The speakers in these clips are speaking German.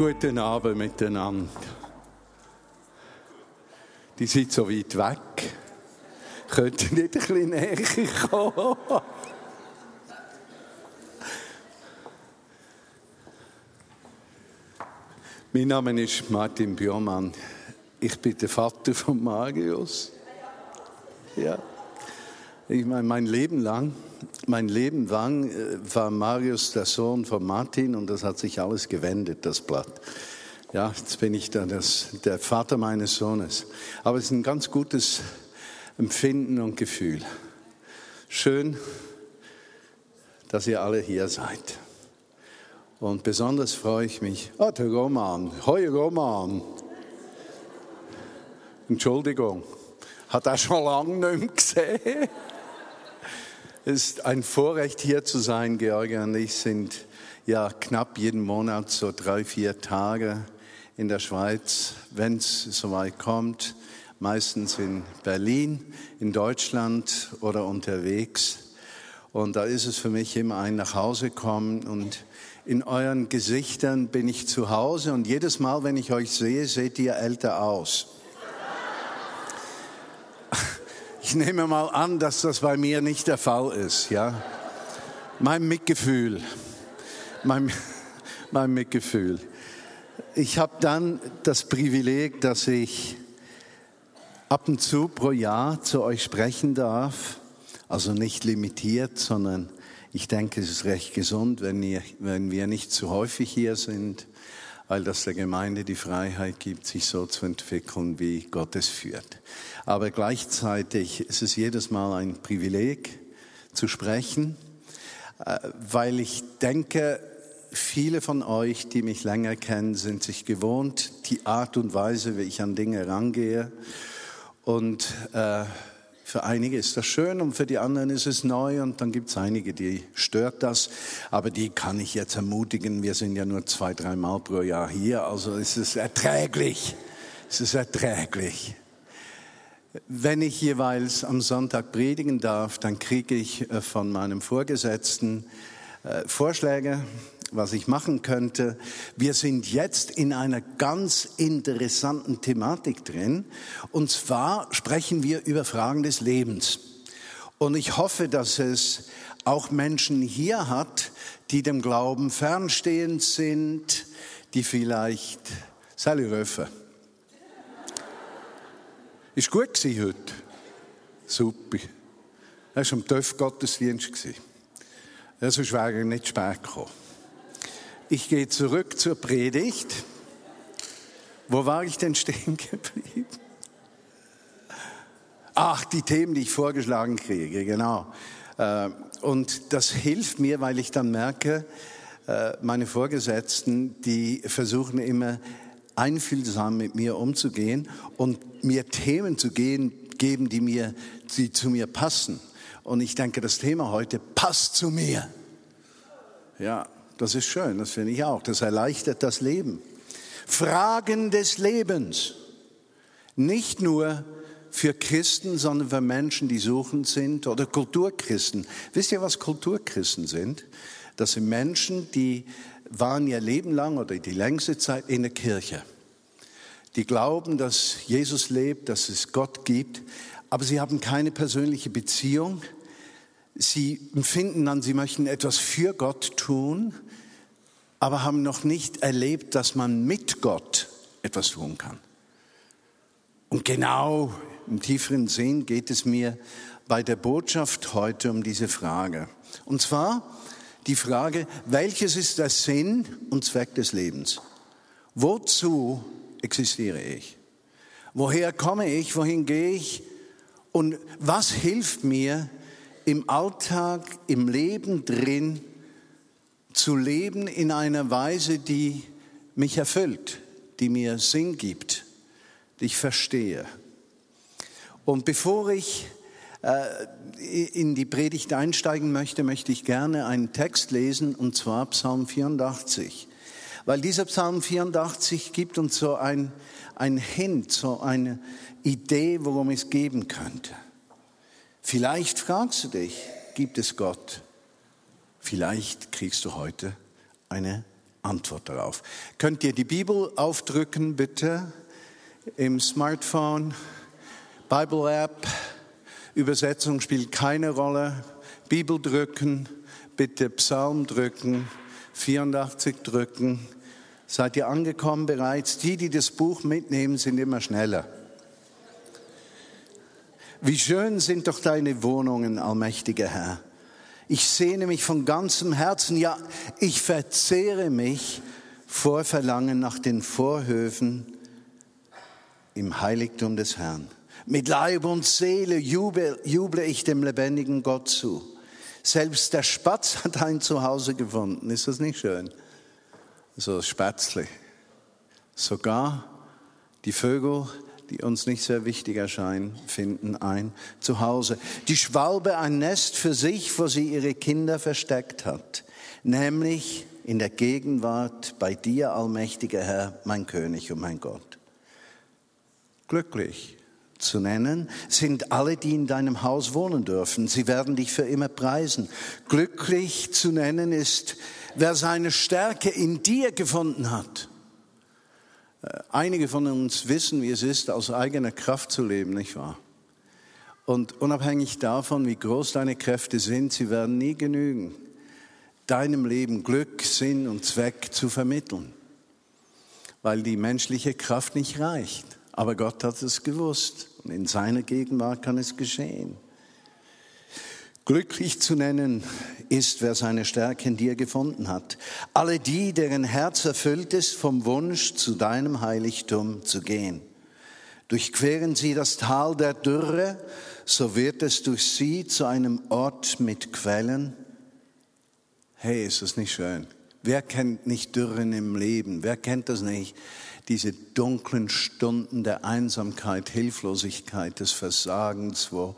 Guten Abend miteinander. Die sind so weit weg. Könnt ihr nicht ein bisschen näher kommen? mein Name ist Martin Björmann. Ich bin der Vater von Marius. Ja. Ich meine, mein Leben lang, mein Leben lang äh, war Marius der Sohn von Martin und das hat sich alles gewendet, das Blatt. Ja, jetzt bin ich dann das, der Vater meines Sohnes. Aber es ist ein ganz gutes Empfinden und Gefühl. Schön, dass ihr alle hier seid. Und besonders freue ich mich. Oh, der Roman. Hoi, Roman. Entschuldigung. Hat er schon lange nicht gesehen? Es ist ein Vorrecht, hier zu sein. Georgia und ich sind ja knapp jeden Monat so drei, vier Tage in der Schweiz, wenn es soweit kommt. Meistens in Berlin, in Deutschland oder unterwegs. Und da ist es für mich immer ein Nachhause kommen und in euren Gesichtern bin ich zu Hause und jedes Mal, wenn ich euch sehe, seht ihr älter aus. Ich nehme mal an, dass das bei mir nicht der Fall ist, ja. Mein Mitgefühl, mein, mein Mitgefühl. Ich habe dann das Privileg, dass ich ab und zu pro Jahr zu euch sprechen darf. Also nicht limitiert, sondern ich denke, es ist recht gesund, wenn, ihr, wenn wir nicht zu häufig hier sind, weil das der Gemeinde die Freiheit gibt, sich so zu entwickeln, wie Gott es führt. Aber gleichzeitig ist es jedes Mal ein Privileg zu sprechen, äh, weil ich denke, viele von euch, die mich länger kennen, sind sich gewohnt, die Art und Weise, wie ich an Dinge rangehe. Und äh, für einige ist das schön und für die anderen ist es neu und dann gibt es einige, die stört das. Aber die kann ich jetzt ermutigen, wir sind ja nur zwei, dreimal pro Jahr hier, also es ist erträglich. Es ist erträglich. Wenn ich jeweils am Sonntag predigen darf, dann kriege ich äh, von meinem Vorgesetzten äh, Vorschläge, was ich machen könnte. Wir sind jetzt in einer ganz interessanten Thematik drin. Und zwar sprechen wir über Fragen des Lebens. Und ich hoffe, dass es auch Menschen hier hat, die dem Glauben fernstehend sind, die vielleicht, Sally Röfer, ist gut heute. Super. Er war am TÜV-Gottesdienst. Sonst wäre er nicht spät gekommen. Ich gehe zurück zur Predigt. Wo war ich denn stehen geblieben? Ach, die Themen, die ich vorgeschlagen kriege, genau. Äh, und das hilft mir, weil ich dann merke, äh, meine Vorgesetzten, die versuchen immer einfühlsam mit mir umzugehen und mir Themen zu geben, die mir, die zu mir passen. Und ich denke, das Thema heute passt zu mir. Ja, das ist schön, das finde ich auch. Das erleichtert das Leben. Fragen des Lebens. Nicht nur für Christen, sondern für Menschen, die suchend sind oder Kulturchristen. Wisst ihr, was Kulturchristen sind? Das sind Menschen, die waren ihr Leben lang oder die längste Zeit in der Kirche. Die glauben, dass Jesus lebt, dass es Gott gibt, aber sie haben keine persönliche Beziehung. Sie empfinden an, sie möchten etwas für Gott tun, aber haben noch nicht erlebt, dass man mit Gott etwas tun kann. Und genau im tieferen Sinn geht es mir bei der Botschaft heute um diese Frage. Und zwar die Frage, welches ist der Sinn und Zweck des Lebens? Wozu existiere ich? Woher komme ich? Wohin gehe ich? Und was hilft mir im Alltag, im Leben drin, zu leben in einer Weise, die mich erfüllt, die mir Sinn gibt, die ich verstehe. Und bevor ich äh, in die Predigt einsteigen möchte, möchte ich gerne einen Text lesen, und zwar Psalm 84. Weil dieser Psalm 84 gibt uns so ein, ein Hint, so eine Idee, worum es geben könnte. Vielleicht fragst du dich, gibt es Gott? Vielleicht kriegst du heute eine Antwort darauf. Könnt ihr die Bibel aufdrücken, bitte, im Smartphone, Bible App, Übersetzung spielt keine Rolle. Bibel drücken, bitte Psalm drücken, 84 drücken. Seid ihr angekommen bereits? Die, die das Buch mitnehmen, sind immer schneller. Wie schön sind doch deine Wohnungen, allmächtiger Herr. Ich sehne mich von ganzem Herzen, ja, ich verzehre mich vor Verlangen nach den Vorhöfen im Heiligtum des Herrn. Mit Leib und Seele jubel, juble ich dem lebendigen Gott zu. Selbst der Spatz hat ein Zuhause gefunden. Ist das nicht schön? So Spätzle. Sogar die Vögel, die uns nicht sehr wichtig erscheinen, finden ein Zuhause. Die Schwalbe ein Nest für sich, wo sie ihre Kinder versteckt hat. Nämlich in der Gegenwart bei dir, allmächtiger Herr, mein König und mein Gott. Glücklich zu nennen, sind alle, die in deinem Haus wohnen dürfen. Sie werden dich für immer preisen. Glücklich zu nennen ist, wer seine Stärke in dir gefunden hat. Äh, einige von uns wissen, wie es ist, aus eigener Kraft zu leben, nicht wahr? Und unabhängig davon, wie groß deine Kräfte sind, sie werden nie genügen, deinem Leben Glück, Sinn und Zweck zu vermitteln, weil die menschliche Kraft nicht reicht. Aber Gott hat es gewusst. Und in seiner Gegenwart kann es geschehen. Glücklich zu nennen ist, wer seine Stärke in dir gefunden hat. Alle die, deren Herz erfüllt ist vom Wunsch, zu deinem Heiligtum zu gehen. Durchqueren sie das Tal der Dürre, so wird es durch sie zu einem Ort mit Quellen. Hey, ist das nicht schön? Wer kennt nicht Dürren im Leben? Wer kennt das nicht? diese dunklen Stunden der Einsamkeit, Hilflosigkeit, des Versagens, wo,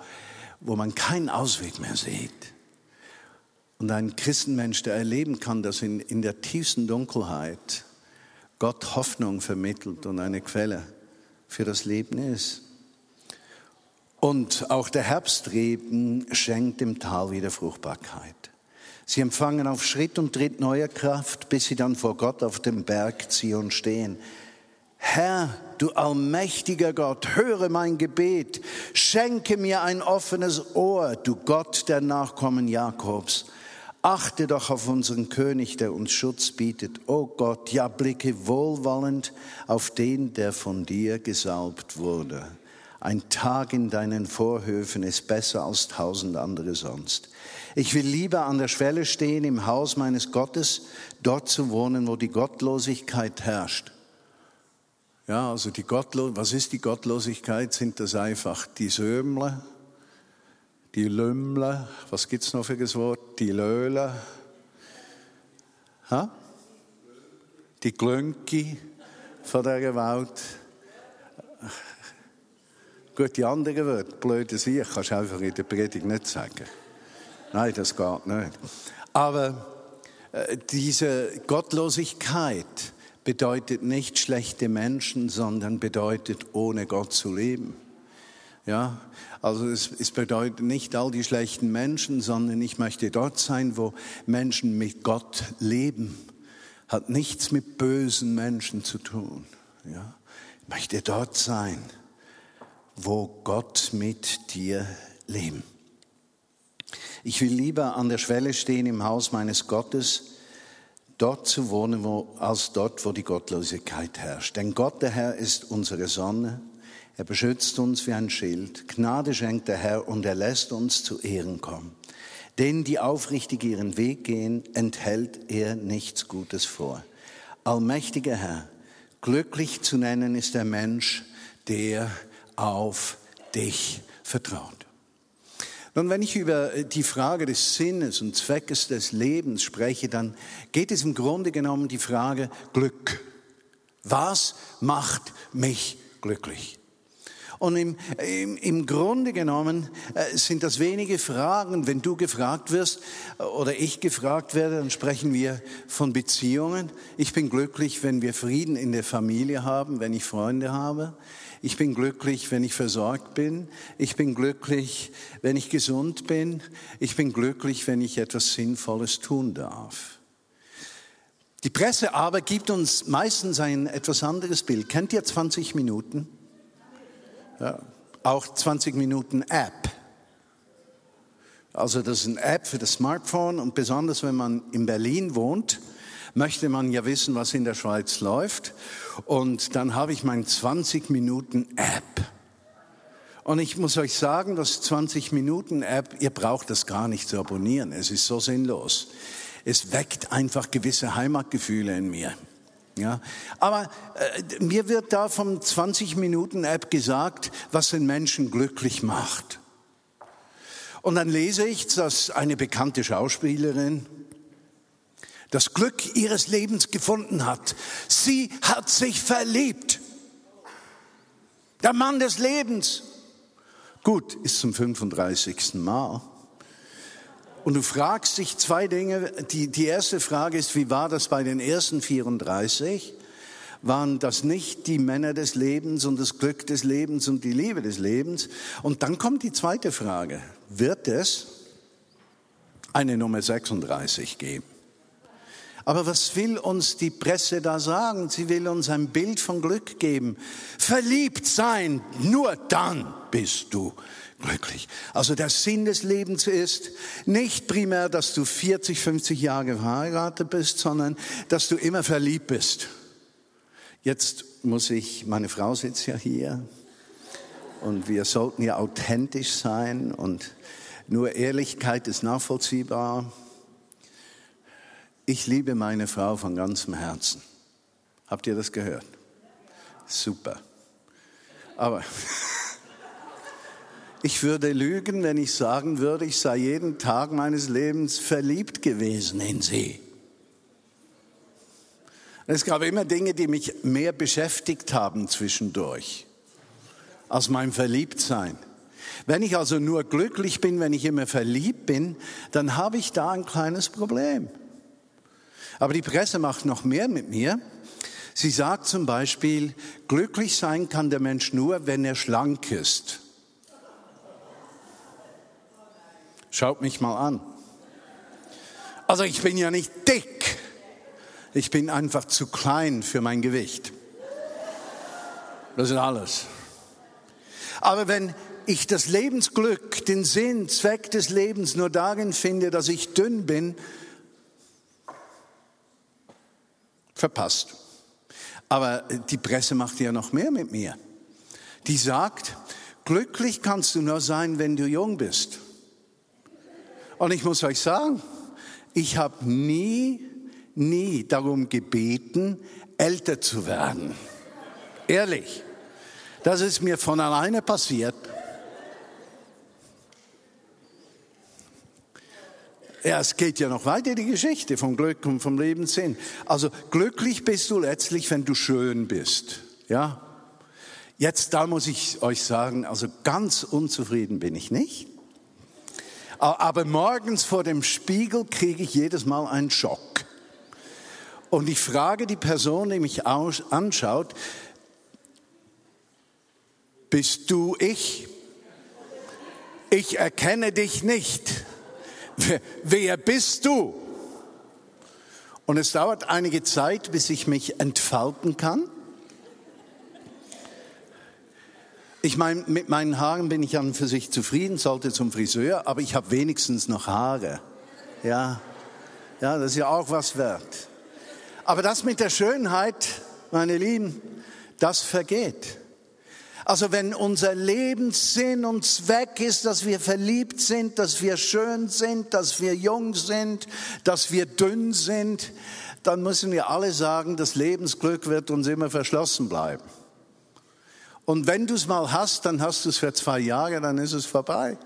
wo man keinen Ausweg mehr sieht. Und ein Christenmensch, der erleben kann, dass in, in der tiefsten Dunkelheit Gott Hoffnung vermittelt und eine Quelle für das Leben ist. Und auch der Herbstreben schenkt dem Tal wieder Fruchtbarkeit. Sie empfangen auf Schritt und Tritt neue Kraft, bis sie dann vor Gott auf dem Berg Zion stehen. Herr, du allmächtiger Gott, höre mein Gebet, schenke mir ein offenes Ohr, du Gott der Nachkommen Jakobs. Achte doch auf unseren König, der uns Schutz bietet. O oh Gott, ja blicke wohlwollend auf den, der von dir gesaubt wurde. Ein Tag in deinen Vorhöfen ist besser als tausend andere sonst. Ich will lieber an der Schwelle stehen im Haus meines Gottes, dort zu wohnen, wo die Gottlosigkeit herrscht ja, also die Gottlo was ist die Gottlosigkeit? Sind das einfach die Sömle, die Lümmle, was gibt es noch für ein Wort? Die Löhle, ha? die Glönki von dieser Welt. Gut, die anderen Wörter, blöde Sicht, kannst du einfach in der Predigt nicht sagen. Nein, das geht nicht. Aber äh, diese Gottlosigkeit, bedeutet nicht schlechte Menschen, sondern bedeutet ohne Gott zu leben. Ja, also es, es, bedeutet nicht all die schlechten Menschen, sondern ich möchte dort sein, wo Menschen mit Gott leben. Hat nichts mit bösen Menschen zu tun. Ja, ich möchte dort sein, wo Gott mit dir lebt. Ich will lieber an der Schwelle stehen im Haus meines Gottes, dort zu wohnen, wo, als dort, wo die Gottlosigkeit herrscht. Denn Gott, der Herr, ist unsere Sonne. Er beschützt uns wie ein Schild. Gnade schenkt der Herr und er lässt uns zu Ehren kommen. Denen, die aufrichtig ihren Weg gehen, enthält er nichts Gutes vor. Allmächtiger Herr, glücklich zu nennen ist der Mensch, der auf dich vertraut. Nun, wenn ich über die Frage des Sinnes und Zweckes des Lebens spreche, dann geht es im Grunde genommen die Frage Glück. Was macht mich glücklich? Und im, im, im Grunde genommen äh, sind das wenige Fragen. Wenn du gefragt wirst äh, oder ich gefragt werde, dann sprechen wir von Beziehungen. Ich bin glücklich, wenn wir Frieden in der Familie haben, wenn ich Freunde habe. Ich bin glücklich, wenn ich versorgt bin. Ich bin glücklich, wenn ich gesund bin. Ich bin glücklich, wenn ich etwas Sinnvolles tun darf. Die Presse aber gibt uns meistens ein etwas anderes Bild. Kennt ihr 20 Minuten? Ja, auch 20 Minuten App. Also das ist eine App für das Smartphone und besonders wenn man in Berlin wohnt, möchte man ja wissen, was in der Schweiz läuft. Und dann habe ich mein 20 Minuten App. Und ich muss euch sagen, das 20 Minuten App, ihr braucht das gar nicht zu abonnieren. Es ist so sinnlos. Es weckt einfach gewisse Heimatgefühle in mir. Ja, aber äh, mir wird da vom 20-Minuten-App gesagt, was den Menschen glücklich macht. Und dann lese ich, dass eine bekannte Schauspielerin das Glück ihres Lebens gefunden hat. Sie hat sich verliebt. Der Mann des Lebens. Gut, ist zum 35. Mal. Und du fragst dich zwei Dinge. Die, die erste Frage ist, wie war das bei den ersten 34? Waren das nicht die Männer des Lebens und das Glück des Lebens und die Liebe des Lebens? Und dann kommt die zweite Frage. Wird es eine Nummer 36 geben? Aber was will uns die Presse da sagen? Sie will uns ein Bild von Glück geben. Verliebt sein, nur dann bist du glücklich. Also der Sinn des Lebens ist nicht primär, dass du 40, 50 Jahre verheiratet bist, sondern dass du immer verliebt bist. Jetzt muss ich, meine Frau sitzt ja hier und wir sollten ja authentisch sein und nur Ehrlichkeit ist nachvollziehbar. Ich liebe meine Frau von ganzem Herzen. Habt ihr das gehört? Super. Aber ich würde lügen, wenn ich sagen würde, ich sei jeden Tag meines Lebens verliebt gewesen in sie. Es gab immer Dinge, die mich mehr beschäftigt haben zwischendurch als mein Verliebtsein. Wenn ich also nur glücklich bin, wenn ich immer verliebt bin, dann habe ich da ein kleines Problem. Aber die Presse macht noch mehr mit mir. Sie sagt zum Beispiel, glücklich sein kann der Mensch nur, wenn er schlank ist. Schaut mich mal an. Also ich bin ja nicht dick. Ich bin einfach zu klein für mein Gewicht. Das ist alles. Aber wenn ich das Lebensglück, den Sinn, Zweck des Lebens nur darin finde, dass ich dünn bin, verpasst. Aber die Presse macht ja noch mehr mit mir. Die sagt, glücklich kannst du nur sein, wenn du jung bist. Und ich muss euch sagen, ich habe nie, nie darum gebeten, älter zu werden. Ehrlich. Das ist mir von alleine passiert. Ja, es geht ja noch weiter, die Geschichte vom Glück und vom Lebenssinn. Also glücklich bist du letztlich, wenn du schön bist. Ja? Jetzt, da muss ich euch sagen, also ganz unzufrieden bin ich nicht. Aber morgens vor dem Spiegel kriege ich jedes Mal einen Schock. Und ich frage die Person, die mich anschaut, bist du ich? Ich erkenne dich nicht wer bist du? Und es dauert einige Zeit, bis ich mich entfalten kann. Ich meine, mit meinen Haaren bin ich an für sich zufrieden, sollte zum Friseur, aber ich habe wenigstens noch Haare. Ja, ja, das ist ja auch was wert. Aber das mit der Schönheit, meine Lieben, das vergeht. Also wenn unser Lebenssinn und Zweck ist, dass wir verliebt sind, dass wir schön sind, dass wir jung sind, dass wir dünn sind, dann müssen wir alle sagen, das Lebensglück wird uns immer verschlossen bleiben. Und wenn du es mal hast, dann hast du es für zwei Jahre, dann ist es vorbei.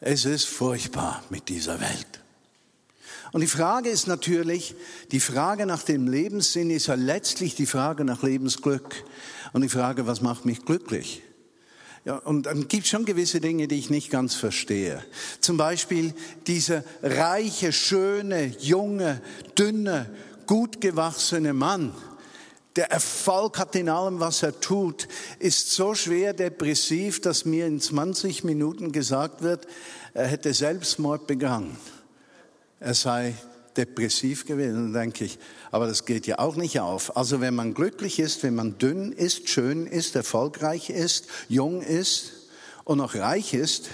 Es ist furchtbar mit dieser Welt. Und die Frage ist natürlich, die Frage nach dem Lebenssinn ist ja letztlich die Frage nach Lebensglück. Und die Frage, was macht mich glücklich? Ja, und dann gibt schon gewisse Dinge, die ich nicht ganz verstehe. Zum Beispiel dieser reiche, schöne, junge, dünne, gut gewachsene Mann, der Erfolg hat in allem, was er tut, ist so schwer depressiv, dass mir in 20 Minuten gesagt wird, er hätte Selbstmord begangen. Er sei depressiv gewesen. Denke ich, aber das geht ja auch nicht auf. Also wenn man glücklich ist, wenn man dünn ist, schön ist, erfolgreich ist, jung ist und noch reich ist,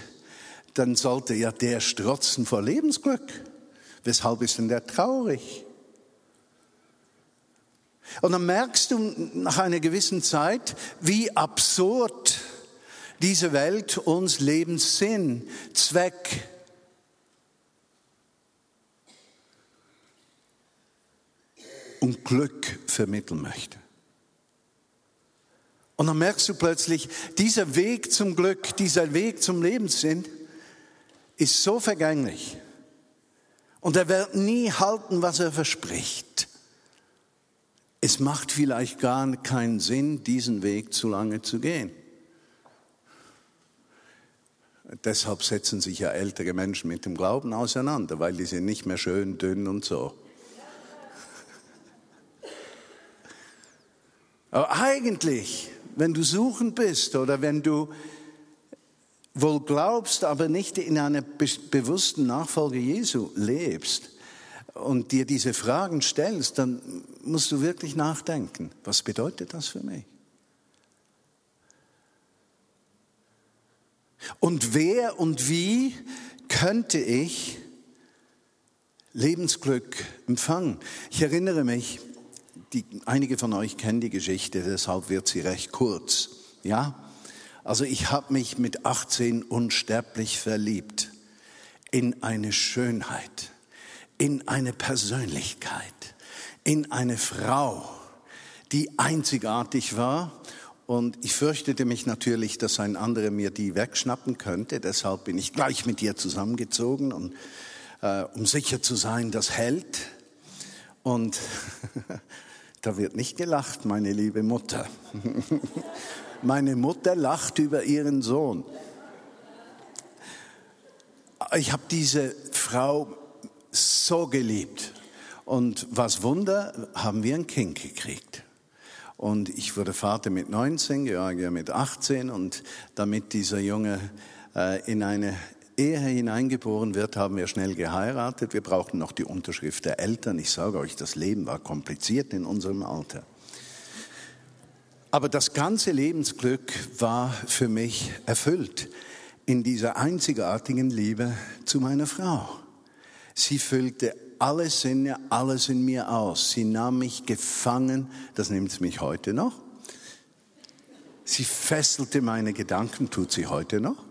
dann sollte ja der strotzen vor Lebensglück. Weshalb ist denn der traurig? Und dann merkst du nach einer gewissen Zeit, wie absurd diese Welt uns Lebenssinn, Zweck, und Glück vermitteln möchte. Und dann merkst du plötzlich, dieser Weg zum Glück, dieser Weg zum Lebenssinn ist so vergänglich. Und er wird nie halten, was er verspricht. Es macht vielleicht gar keinen Sinn, diesen Weg zu lange zu gehen. Deshalb setzen sich ja ältere Menschen mit dem Glauben auseinander, weil die sind nicht mehr schön, dünn und so. Aber eigentlich, wenn du suchend bist oder wenn du wohl glaubst, aber nicht in einer bewussten Nachfolge Jesu lebst und dir diese Fragen stellst, dann musst du wirklich nachdenken, was bedeutet das für mich? Und wer und wie könnte ich Lebensglück empfangen? Ich erinnere mich, die, einige von euch kennen die Geschichte, deshalb wird sie recht kurz. Ja? Also ich habe mich mit 18 unsterblich verliebt in eine Schönheit, in eine Persönlichkeit, in eine Frau, die einzigartig war. Und ich fürchtete mich natürlich, dass ein anderer mir die wegschnappen könnte. Deshalb bin ich gleich mit ihr zusammengezogen, und, äh, um sicher zu sein, das hält. Und Da wird nicht gelacht, meine liebe Mutter. meine Mutter lacht über ihren Sohn. Ich habe diese Frau so geliebt. Und was Wunder, haben wir ein Kind gekriegt. Und ich wurde Vater mit 19, Georgia mit 18. Und damit dieser Junge äh, in eine Ehe hineingeboren wird, haben wir schnell geheiratet. Wir brauchten noch die Unterschrift der Eltern. Ich sage euch, das Leben war kompliziert in unserem Alter. Aber das ganze Lebensglück war für mich erfüllt in dieser einzigartigen Liebe zu meiner Frau. Sie füllte alle Sinne, alles in mir aus. Sie nahm mich gefangen, das nimmt mich heute noch. Sie fesselte meine Gedanken, tut sie heute noch.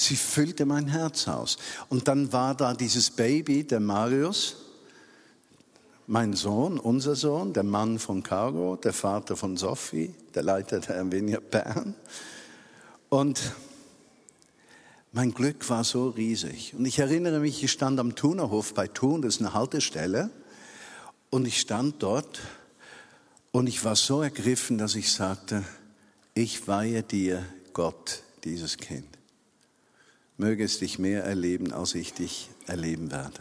Sie füllte mein Herz aus. Und dann war da dieses Baby, der Marius, mein Sohn, unser Sohn, der Mann von Caro, der Vater von Sophie, der Leiter der Erwinia Bern. Und mein Glück war so riesig. Und ich erinnere mich, ich stand am Thunerhof bei Thun, das ist eine Haltestelle. Und ich stand dort und ich war so ergriffen, dass ich sagte, ich weihe dir, Gott, dieses Kind möge es dich mehr erleben, als ich dich erleben werde.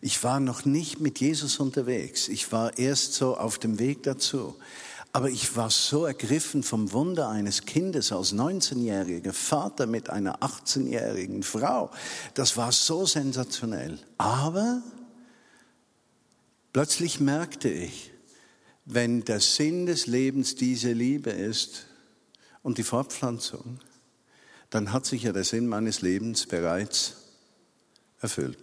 Ich war noch nicht mit Jesus unterwegs. Ich war erst so auf dem Weg dazu. Aber ich war so ergriffen vom Wunder eines Kindes als 19-jähriger Vater mit einer 18-jährigen Frau. Das war so sensationell. Aber plötzlich merkte ich, wenn der Sinn des Lebens diese Liebe ist und die Fortpflanzung, dann hat sich ja der Sinn meines Lebens bereits erfüllt.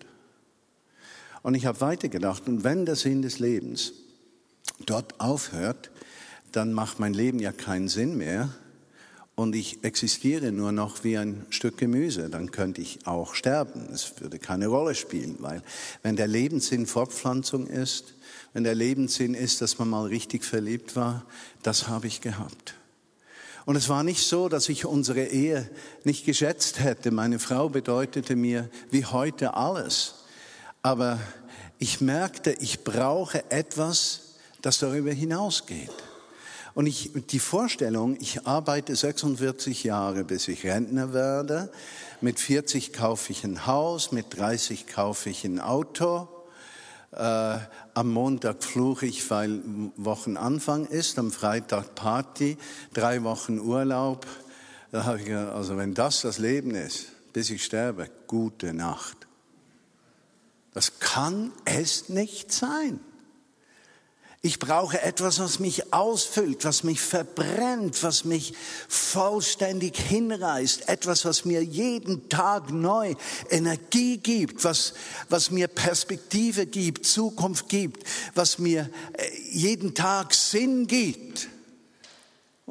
Und ich habe weitergedacht, und wenn der Sinn des Lebens dort aufhört, dann macht mein Leben ja keinen Sinn mehr und ich existiere nur noch wie ein Stück Gemüse, dann könnte ich auch sterben. Es würde keine Rolle spielen, weil wenn der Lebenssinn Fortpflanzung ist, wenn der Lebenssinn ist, dass man mal richtig verliebt war, das habe ich gehabt. Und es war nicht so, dass ich unsere Ehe nicht geschätzt hätte. Meine Frau bedeutete mir wie heute alles. Aber ich merkte, ich brauche etwas, das darüber hinausgeht. Und ich, die Vorstellung, ich arbeite 46 Jahre, bis ich Rentner werde. Mit 40 kaufe ich ein Haus, mit 30 kaufe ich ein Auto. Äh, am Montag fluche ich, weil Wochenanfang ist, am Freitag Party, drei Wochen Urlaub. Da habe ich gesagt, also wenn das das Leben ist, bis ich sterbe, gute Nacht. Das kann es nicht sein. Ich brauche etwas, was mich ausfüllt, was mich verbrennt, was mich vollständig hinreißt. Etwas, was mir jeden Tag neu Energie gibt, was, was mir Perspektive gibt, Zukunft gibt, was mir äh, jeden Tag Sinn gibt.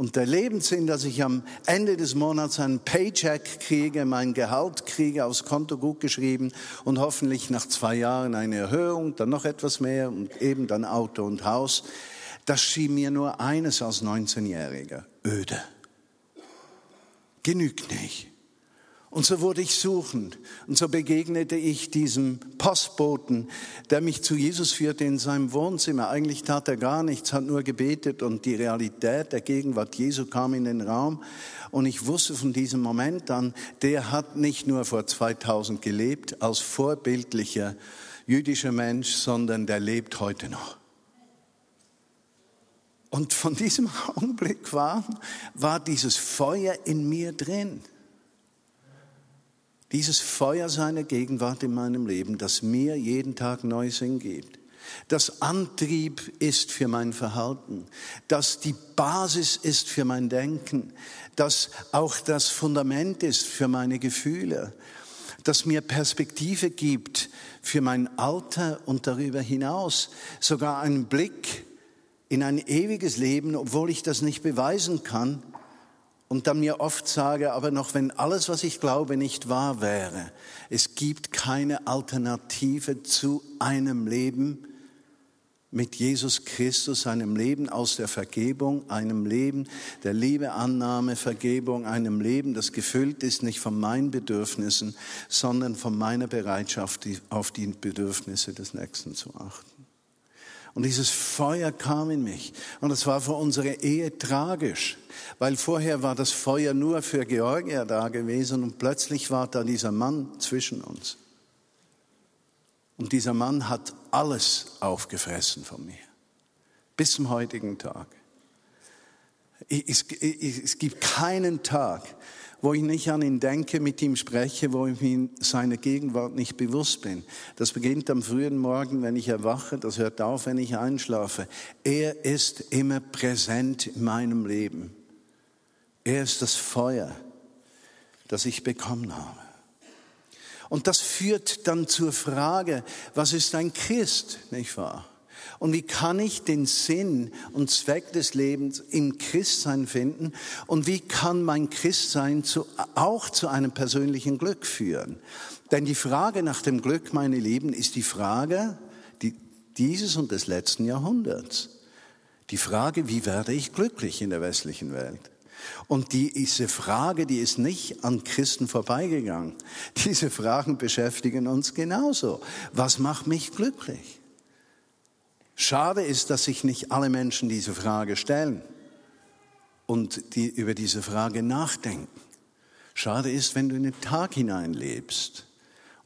Und der Lebenssinn, dass ich am Ende des Monats einen Paycheck kriege, mein Gehalt kriege, aufs Konto gut geschrieben und hoffentlich nach zwei Jahren eine Erhöhung, dann noch etwas mehr und eben dann Auto und Haus, das schien mir nur eines als 19-Jähriger, öde. Genügt nicht. Und so wurde ich suchend. Und so begegnete ich diesem Postboten, der mich zu Jesus führte in seinem Wohnzimmer. Eigentlich tat er gar nichts, hat nur gebetet und die Realität der Gegenwart Jesu kam in den Raum. Und ich wusste von diesem Moment an, der hat nicht nur vor 2000 gelebt als vorbildlicher jüdischer Mensch, sondern der lebt heute noch. Und von diesem Augenblick war, war dieses Feuer in mir drin. Dieses Feuer seiner Gegenwart in meinem Leben, das mir jeden Tag neu Sinn gibt, das Antrieb ist für mein Verhalten, das die Basis ist für mein Denken, das auch das Fundament ist für meine Gefühle, das mir Perspektive gibt für mein Alter und darüber hinaus, sogar einen Blick in ein ewiges Leben, obwohl ich das nicht beweisen kann, und dann mir oft sage, aber noch wenn alles, was ich glaube, nicht wahr wäre, es gibt keine Alternative zu einem Leben mit Jesus Christus, einem Leben aus der Vergebung, einem Leben der Liebe, Annahme, Vergebung, einem Leben, das gefüllt ist nicht von meinen Bedürfnissen, sondern von meiner Bereitschaft, auf die Bedürfnisse des Nächsten zu achten. Und dieses Feuer kam in mich. Und es war für unsere Ehe tragisch, weil vorher war das Feuer nur für Georgia da gewesen und plötzlich war da dieser Mann zwischen uns. Und dieser Mann hat alles aufgefressen von mir. Bis zum heutigen Tag. Es, gibt keinen Tag, wo ich nicht an ihn denke, mit ihm spreche, wo ich mir seiner Gegenwart nicht bewusst bin. Das beginnt am frühen Morgen, wenn ich erwache, das hört auf, wenn ich einschlafe. Er ist immer präsent in meinem Leben. Er ist das Feuer, das ich bekommen habe. Und das führt dann zur Frage, was ist ein Christ, nicht wahr? Und wie kann ich den Sinn und Zweck des Lebens im Christsein finden? Und wie kann mein Christsein zu, auch zu einem persönlichen Glück führen? Denn die Frage nach dem Glück, meine Lieben, ist die Frage die, dieses und des letzten Jahrhunderts. Die Frage, wie werde ich glücklich in der westlichen Welt? Und diese Frage, die ist nicht an Christen vorbeigegangen. Diese Fragen beschäftigen uns genauso. Was macht mich glücklich? Schade ist, dass sich nicht alle Menschen diese Frage stellen und die über diese Frage nachdenken. Schade ist, wenn du in den Tag hineinlebst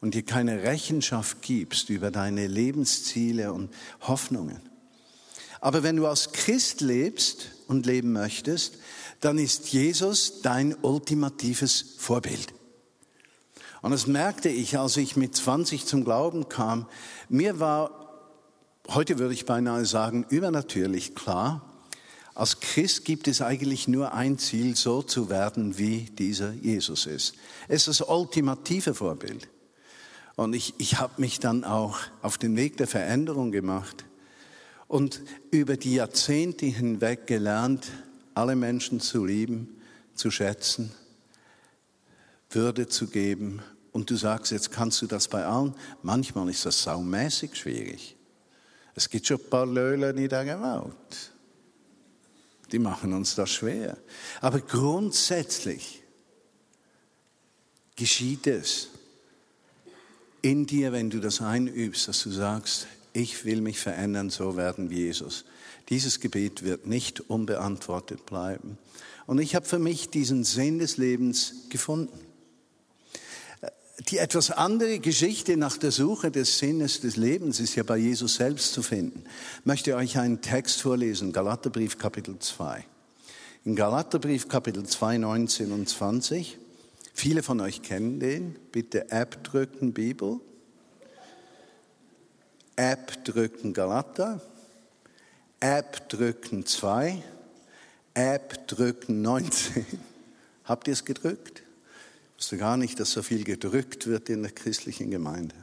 und dir keine Rechenschaft gibst über deine Lebensziele und Hoffnungen. Aber wenn du als Christ lebst und leben möchtest, dann ist Jesus dein ultimatives Vorbild. Und das merkte ich, als ich mit 20 zum Glauben kam. Mir war heute würde ich beinahe sagen, übernatürlich klar. Als Christ gibt es eigentlich nur ein Ziel, so zu werden, wie dieser Jesus ist. Es ist das ultimative Vorbild. Und ich, ich habe mich dann auch auf den Weg der Veränderung gemacht und über die Jahrzehnte hinweg gelernt, alle Menschen zu lieben, zu schätzen, Würde zu geben. Und du sagst, jetzt kannst du das bei allen. Manchmal ist das saumäßig schwierig. Es gibt schon ein paar Löhlen in dieser Welt. Die machen uns das schwer. Aber grundsätzlich geschieht es in dir, wenn du das einübst, dass du sagst, ich will mich verändern, so werden wie Jesus. Dieses Gebet wird nicht unbeantwortet bleiben. Und ich habe für mich diesen Sinn des Lebens gefunden. Die etwas andere Geschichte nach der Suche des Sinnes des Lebens ist ja bei Jesus selbst zu finden. Ich möchte euch einen Text vorlesen, Galaterbrief Kapitel 2. In Galaterbrief Kapitel 2, 19 und 20. Viele von euch kennen den. Bitte App drücken, Bibel. App drücken Galater. App drücken 2. App drücken 19. Habt ihr es gedrückt? Ich wusste gar nicht, dass so viel gedrückt wird in der christlichen Gemeinde.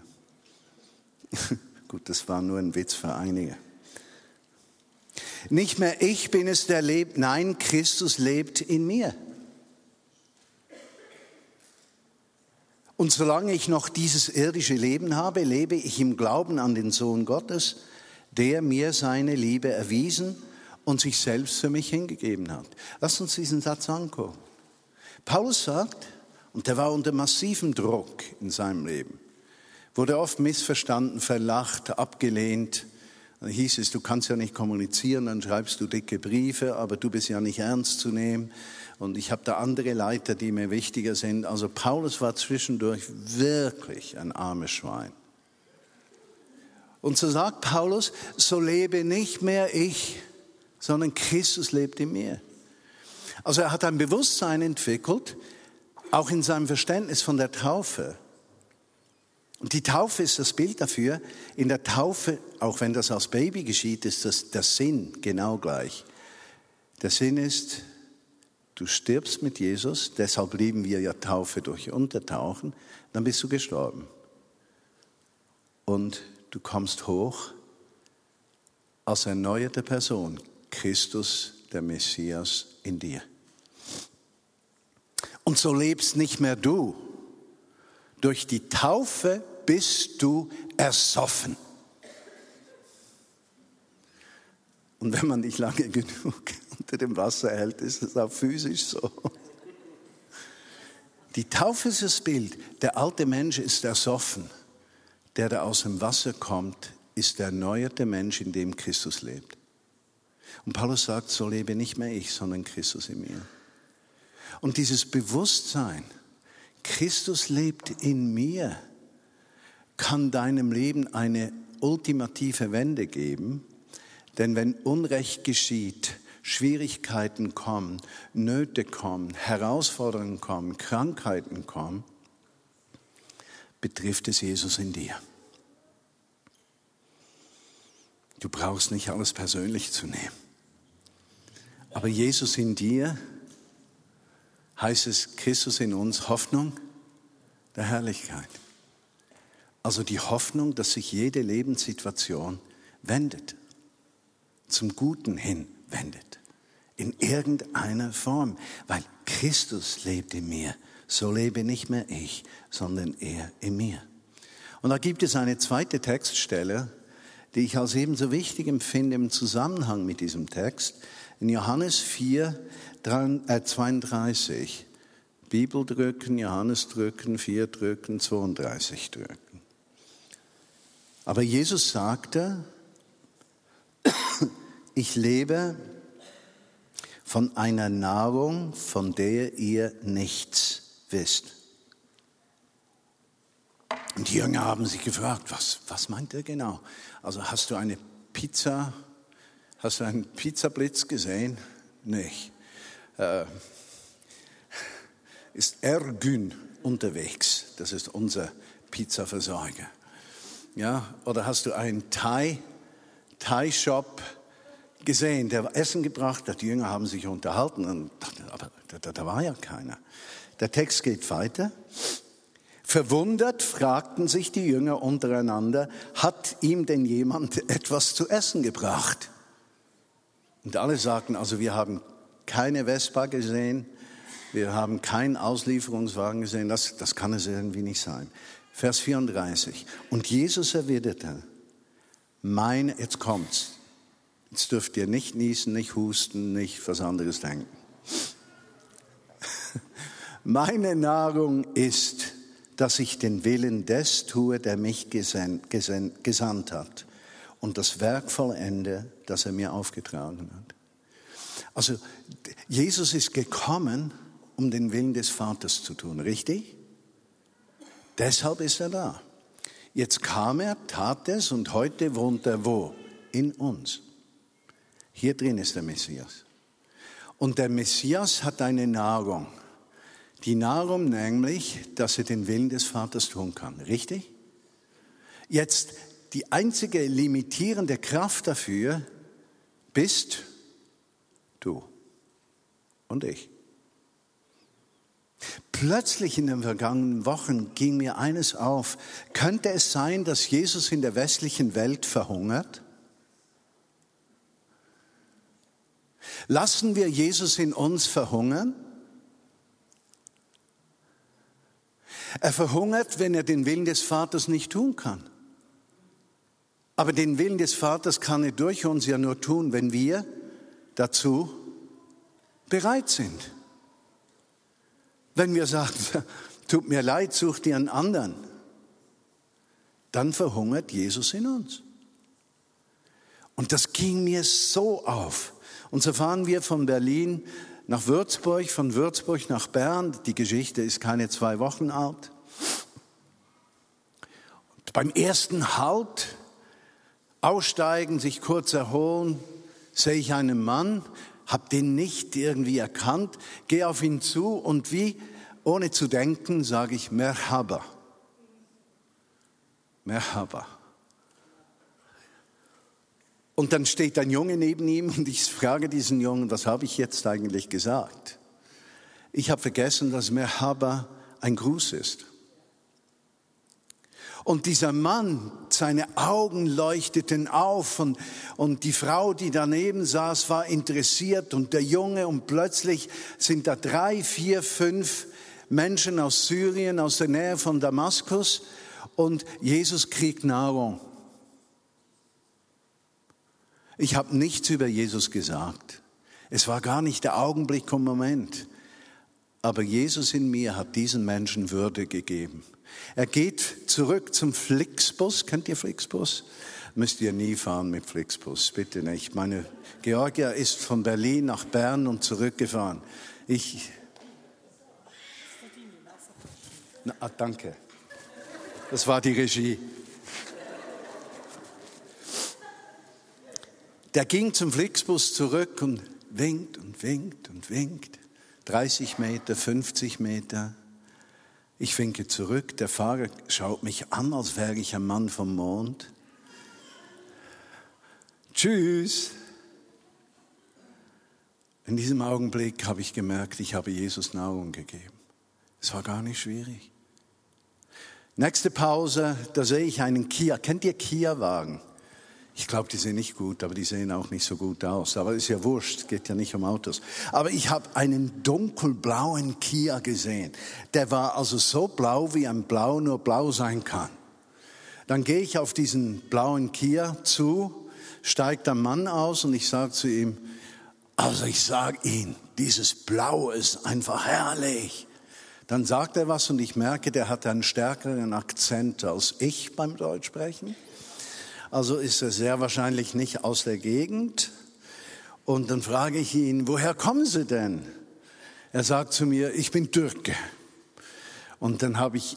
Gut, das war nur ein Witz für einige. Nicht mehr ich bin es, der lebt, nein, Christus lebt in mir. Und solange ich noch dieses irdische Leben habe, lebe ich im Glauben an den Sohn Gottes, der mir seine Liebe erwiesen und sich selbst für mich hingegeben hat. Lass uns diesen Satz angucken. Paulus sagt, und der war unter massivem Druck in seinem Leben, wurde oft missverstanden, verlacht, abgelehnt. Dann hieß es, du kannst ja nicht kommunizieren, dann schreibst du dicke Briefe, aber du bist ja nicht ernst zu nehmen. Und ich habe da andere Leiter, die mir wichtiger sind. Also Paulus war zwischendurch wirklich ein armes Schwein. Und so sagt Paulus, so lebe nicht mehr ich, sondern Christus lebt in mir. Also er hat ein Bewusstsein entwickelt, auch in seinem Verständnis von der Taufe. Und die Taufe ist das Bild dafür. In der Taufe, auch wenn das als Baby geschieht, ist das der Sinn genau gleich. Der Sinn ist, du stirbst mit Jesus, deshalb lieben wir ja Taufe durch Untertauchen, dann bist du gestorben. Und du kommst hoch als erneuerte Person, Christus, der Messias in dir. Und so lebst nicht mehr du. Durch die Taufe bist du ersoffen. Und wenn man dich lange genug unter dem Wasser hält, ist es auch physisch so. Die Taufe ist das Bild. Der alte Mensch ist ersoffen. Der, der aus dem Wasser kommt, ist der erneuerte Mensch, in dem Christus lebt. Und Paulus sagt, so lebe nicht mehr ich, sondern Christus in mir. Und dieses Bewusstsein, Christus lebt in mir, kann deinem Leben eine ultimative Wende geben. Denn wenn Unrecht geschieht, Schwierigkeiten kommen, Nöte kommen, Herausforderungen kommen, Krankheiten kommen, betrifft es Jesus in dir. Du brauchst nicht alles persönlich zu nehmen. Aber Jesus in dir heißt es Christus in uns Hoffnung der Herrlichkeit. Also die Hoffnung, dass sich jede Lebenssituation wendet, zum Guten hin wendet, in irgendeiner Form, weil Christus lebt in mir. So lebe nicht mehr ich, sondern er in mir. Und da gibt es eine zweite Textstelle, die ich als ebenso wichtig empfinde im Zusammenhang mit diesem Text. In Johannes 4, 32. Äh, Bibel drücken, Johannes drücken, 4 drücken, 32 drücken. Aber Jesus sagte, ich lebe von einer Nahrung, von der ihr nichts wisst. Und die Jünger haben sich gefragt, was, was meint er genau? Also hast du eine Pizza, hast du einen Pizzablitz gesehen? Nicht. Äh, ist Ergün unterwegs, das ist unser Pizzaversorger. Ja, oder hast du einen Thai, Thai-Shop gesehen, der Essen gebracht hat? Die Jünger haben sich unterhalten, und, aber da, da war ja keiner. Der Text geht weiter. Verwundert fragten sich die Jünger untereinander, hat ihm denn jemand etwas zu essen gebracht? Und alle sagten, also wir haben keine Vespa gesehen, wir haben keinen Auslieferungswagen gesehen, das, das kann es irgendwie nicht sein. Vers 34. Und Jesus erwiderte, meine, jetzt kommt's. Jetzt dürft ihr nicht niesen, nicht husten, nicht was anderes denken. Meine Nahrung ist dass ich den Willen des tue, der mich gesandt hat und das Werk vollende, das er mir aufgetragen hat. Also Jesus ist gekommen, um den Willen des Vaters zu tun, richtig? Deshalb ist er da. Jetzt kam er, tat es und heute wohnt er wo? In uns. Hier drin ist der Messias. Und der Messias hat eine Nahrung. Die Nahrung nämlich, dass er den Willen des Vaters tun kann. Richtig? Jetzt die einzige limitierende Kraft dafür bist du und ich. Plötzlich in den vergangenen Wochen ging mir eines auf. Könnte es sein, dass Jesus in der westlichen Welt verhungert? Lassen wir Jesus in uns verhungern? Er verhungert, wenn er den Willen des Vaters nicht tun kann. Aber den Willen des Vaters kann er durch uns ja nur tun, wenn wir dazu bereit sind. Wenn wir sagen, tut mir leid, such dir einen anderen, dann verhungert Jesus in uns. Und das ging mir so auf. Und so fahren wir von Berlin nach Würzburg, von Würzburg nach Bern. Die Geschichte ist keine zwei Wochen alt. Und beim ersten Halt, aussteigen, sich kurz erholen, sehe ich einen Mann, habe den nicht irgendwie erkannt, gehe auf ihn zu und wie, ohne zu denken, sage ich Merhaba. Merhaba. Und dann steht ein Junge neben ihm und ich frage diesen Jungen, was habe ich jetzt eigentlich gesagt? Ich habe vergessen, dass Merhaba ein Gruß ist. Und dieser Mann, seine Augen leuchteten auf und, und die Frau, die daneben saß, war interessiert und der Junge und plötzlich sind da drei, vier, fünf Menschen aus Syrien, aus der Nähe von Damaskus und Jesus kriegt Nahrung. Ich habe nichts über Jesus gesagt. Es war gar nicht der Augenblick und Moment. Aber Jesus in mir hat diesen Menschen Würde gegeben. Er geht zurück zum Flixbus. Kennt ihr Flixbus? Müsst ihr nie fahren mit Flixbus, bitte nicht. Meine Georgia ist von Berlin nach Bern und zurückgefahren. Ich. Na, ah, danke. Das war die Regie. Der ging zum Flixbus zurück und winkt und winkt und winkt. 30 Meter, 50 Meter. Ich winke zurück. Der Fahrer schaut mich an, als wäre ich ein Mann vom Mond. Tschüss. In diesem Augenblick habe ich gemerkt, ich habe Jesus Nahrung gegeben. Es war gar nicht schwierig. Nächste Pause, da sehe ich einen Kia. Kennt ihr Kia-Wagen? Ich glaube, die sehen nicht gut, aber die sehen auch nicht so gut aus. Aber ist ja wurscht, geht ja nicht um Autos. Aber ich habe einen dunkelblauen Kia gesehen. Der war also so blau, wie ein Blau nur blau sein kann. Dann gehe ich auf diesen blauen Kia zu, steigt der Mann aus und ich sage zu ihm, also ich sage Ihnen, dieses Blau ist einfach herrlich. Dann sagt er was und ich merke, der hat einen stärkeren Akzent als ich beim Deutschsprechen. Also ist er sehr wahrscheinlich nicht aus der Gegend. Und dann frage ich ihn, woher kommen Sie denn? Er sagt zu mir, ich bin Türke. Und dann habe ich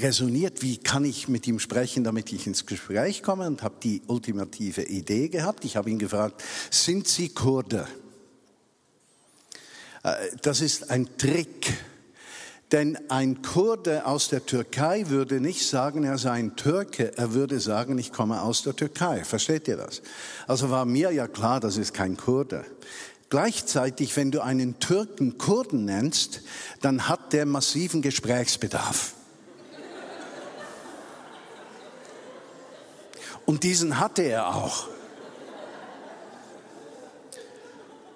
resoniert, wie kann ich mit ihm sprechen, damit ich ins Gespräch komme und habe die ultimative Idee gehabt. Ich habe ihn gefragt, sind Sie Kurde? Äh, das ist ein Trick denn ein Kurde aus der Türkei würde nicht sagen, er sei ein Türke, er würde sagen, ich komme aus der Türkei. Versteht ihr das? Also war mir ja klar, das ist kein Kurde. Gleichzeitig, wenn du einen Türken Kurden nennst, dann hat der massiven Gesprächsbedarf. Und diesen hatte er auch.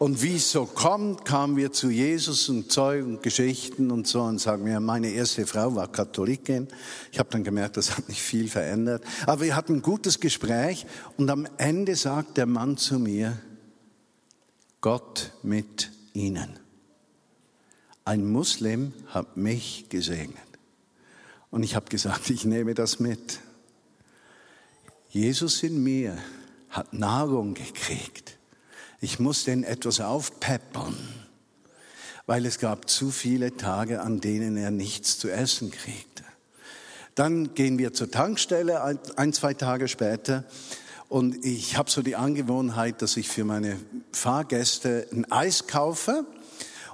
Und wie es so kommt, kamen wir zu Jesus und Zeugen, Geschichten und so und sagen mir, meine erste Frau war Katholikin. Ich habe dann gemerkt, das hat nicht viel verändert. Aber wir hatten ein gutes Gespräch und am Ende sagt der Mann zu mir, Gott mit Ihnen. Ein Muslim hat mich gesegnet. Und ich habe gesagt, ich nehme das mit. Jesus in mir hat Nahrung gekriegt. Ich musste ihn etwas aufpeppern, weil es gab zu viele Tage, an denen er nichts zu essen kriegte. Dann gehen wir zur Tankstelle ein, zwei Tage später und ich habe so die Angewohnheit, dass ich für meine Fahrgäste ein Eis kaufe.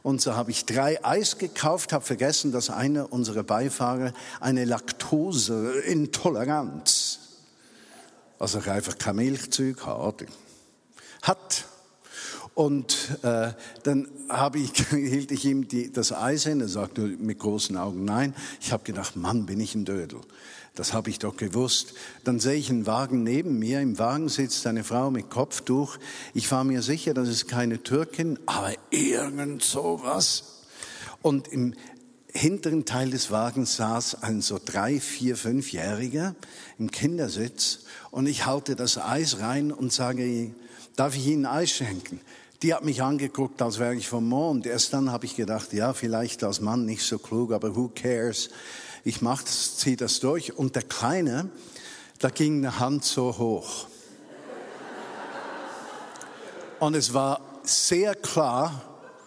Und so habe ich drei Eis gekauft, habe vergessen, dass einer unserer Beifahrer eine Laktoseintoleranz, also einfach kein Milchzeug hat, hat. Und äh, dann habe ich, hielt ich ihm die, das Eis hin, er sagte mit großen Augen nein. Ich habe gedacht, Mann, bin ich ein Dödel. Das habe ich doch gewusst. Dann sehe ich einen Wagen neben mir. Im Wagen sitzt eine Frau mit Kopftuch. Ich war mir sicher, das ist keine Türkin, aber irgend sowas. Und im hinteren Teil des Wagens saß ein so drei, vier, fünfjähriger im Kindersitz. Und ich halte das Eis rein und sage, darf ich Ihnen Eis schenken? Die hat mich angeguckt, als wäre ich vom Mond. Erst dann habe ich gedacht, ja, vielleicht als Mann nicht so klug, aber who cares? Ich mach das, ziehe das durch. Und der Kleine, da ging eine Hand so hoch. Und es war sehr klar,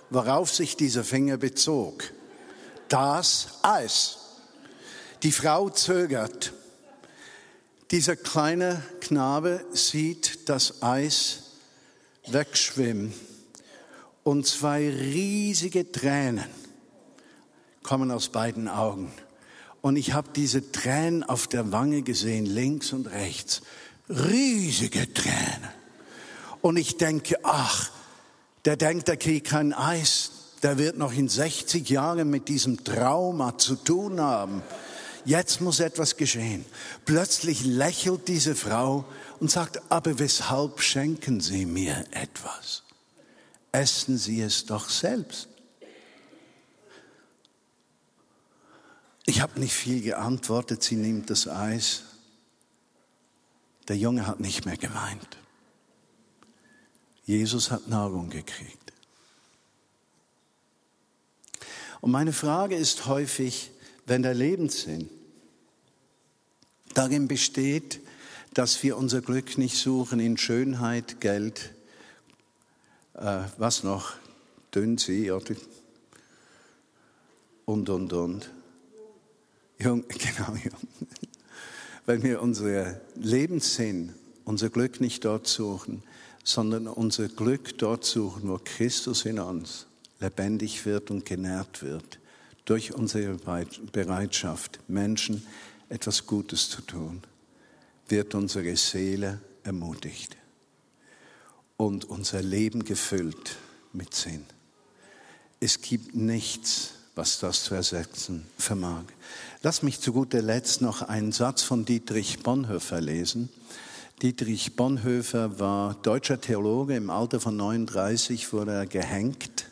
worauf sich dieser Finger bezog. Das Eis. Die Frau zögert. Dieser kleine Knabe sieht das Eis wegschwimmen. Und zwei riesige Tränen kommen aus beiden Augen. Und ich habe diese Tränen auf der Wange gesehen, links und rechts. Riesige Tränen. Und ich denke, ach, der denkt, der kriegt kein Eis. Der wird noch in 60 Jahren mit diesem Trauma zu tun haben. Jetzt muss etwas geschehen. Plötzlich lächelt diese Frau und sagt, aber weshalb schenken Sie mir etwas? Essen Sie es doch selbst. Ich habe nicht viel geantwortet, sie nimmt das Eis. Der Junge hat nicht mehr geweint. Jesus hat Nahrung gekriegt. Und meine Frage ist häufig, wenn der Lebenssinn darin besteht, dass wir unser Glück nicht suchen in Schönheit, Geld, äh, was noch, Dünnsee oder und, und, und. Jung, genau, jung. Weil wir unser Lebenssinn, unser Glück nicht dort suchen, sondern unser Glück dort suchen, wo Christus in uns lebendig wird und genährt wird, durch unsere Bereitschaft, Menschen etwas Gutes zu tun wird unsere Seele ermutigt und unser Leben gefüllt mit Sinn. Es gibt nichts, was das zu ersetzen vermag. Lass mich zu guter Letzt noch einen Satz von Dietrich Bonhoeffer lesen. Dietrich Bonhoeffer war deutscher Theologe. Im Alter von 39 wurde er gehängt.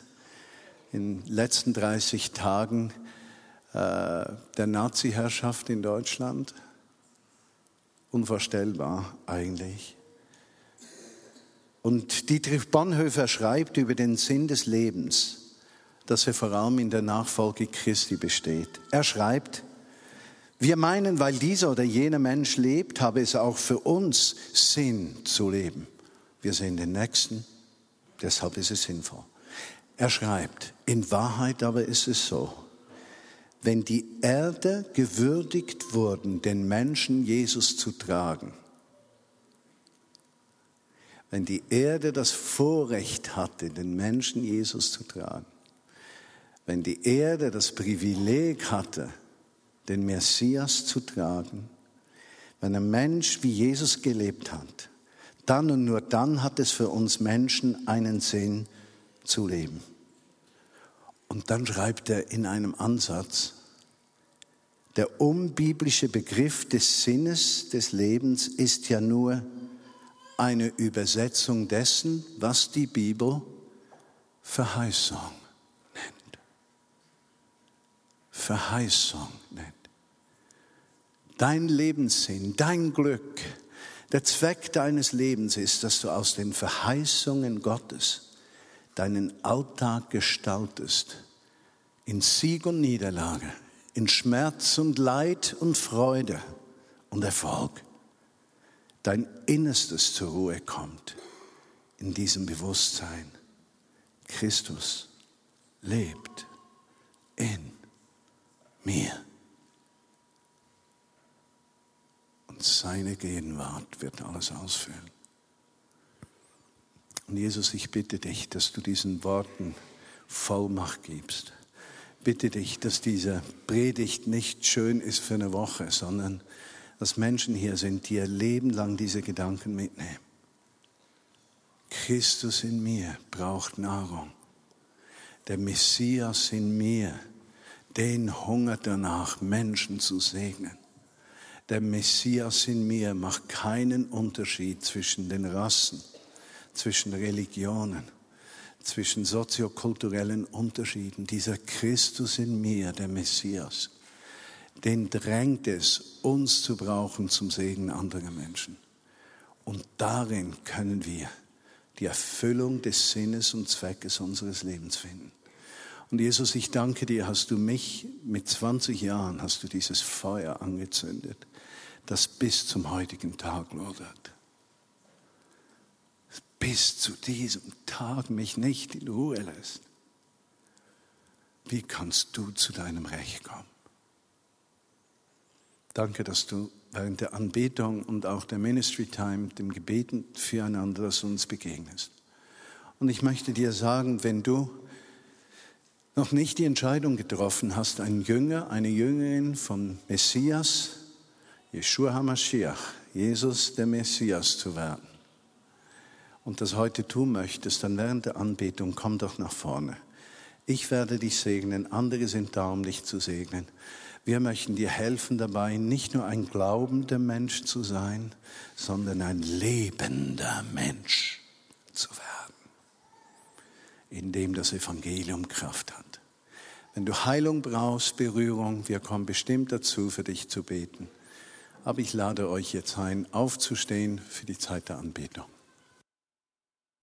In den letzten 30 Tagen äh, der Nazi-Herrschaft in Deutschland. Unvorstellbar eigentlich. Und Dietrich Bonhoeffer schreibt über den Sinn des Lebens, dass er vor allem in der Nachfolge Christi besteht. Er schreibt, wir meinen, weil dieser oder jener Mensch lebt, habe es auch für uns Sinn zu leben. Wir sehen den Nächsten, deshalb ist es sinnvoll. Er schreibt, in Wahrheit aber ist es so, wenn die Erde gewürdigt wurden, den Menschen Jesus zu tragen, wenn die Erde das Vorrecht hatte, den Menschen Jesus zu tragen, wenn die Erde das Privileg hatte, den Messias zu tragen, wenn ein Mensch wie Jesus gelebt hat, dann und nur dann hat es für uns Menschen einen Sinn zu leben. Und dann schreibt er in einem Ansatz, der unbiblische Begriff des Sinnes des Lebens ist ja nur eine Übersetzung dessen, was die Bibel Verheißung nennt. Verheißung nennt. Dein Lebenssinn, dein Glück, der Zweck deines Lebens ist, dass du aus den Verheißungen Gottes deinen Alltag gestaltest, in Sieg und Niederlage, in Schmerz und Leid und Freude und Erfolg, dein Innerstes zur Ruhe kommt in diesem Bewusstsein. Christus lebt in mir. Und seine Gegenwart wird alles ausfüllen. Und Jesus, ich bitte dich, dass du diesen Worten Vollmacht gibst. Bitte dich, dass diese Predigt nicht schön ist für eine Woche, sondern dass Menschen hier sind, die ihr Leben lang diese Gedanken mitnehmen. Christus in mir braucht Nahrung. Der Messias in mir, den hungert danach, Menschen zu segnen. Der Messias in mir macht keinen Unterschied zwischen den Rassen, zwischen Religionen, zwischen soziokulturellen Unterschieden. Dieser Christus in mir, der Messias, den drängt es, uns zu brauchen zum Segen anderer Menschen. Und darin können wir die Erfüllung des Sinnes und Zweckes unseres Lebens finden. Und Jesus, ich danke dir, hast du mich mit 20 Jahren, hast du dieses Feuer angezündet, das bis zum heutigen Tag lodert. Bis zu diesem Tag mich nicht in Ruhe lässt. Wie kannst du zu deinem Recht kommen? Danke, dass du während der Anbetung und auch der Ministry Time, dem Gebeten füreinander, dass uns begegnest. Und ich möchte dir sagen, wenn du noch nicht die Entscheidung getroffen hast, ein Jünger, eine Jüngerin von Messias, Yeshua HaMashiach, Jesus der Messias zu werden, und das heute tun möchtest, dann während der Anbetung komm doch nach vorne. Ich werde dich segnen, andere sind da, um dich zu segnen. Wir möchten dir helfen dabei, nicht nur ein glaubender Mensch zu sein, sondern ein lebender Mensch zu werden, in dem das Evangelium Kraft hat. Wenn du Heilung brauchst, Berührung, wir kommen bestimmt dazu, für dich zu beten. Aber ich lade euch jetzt ein, aufzustehen für die Zeit der Anbetung.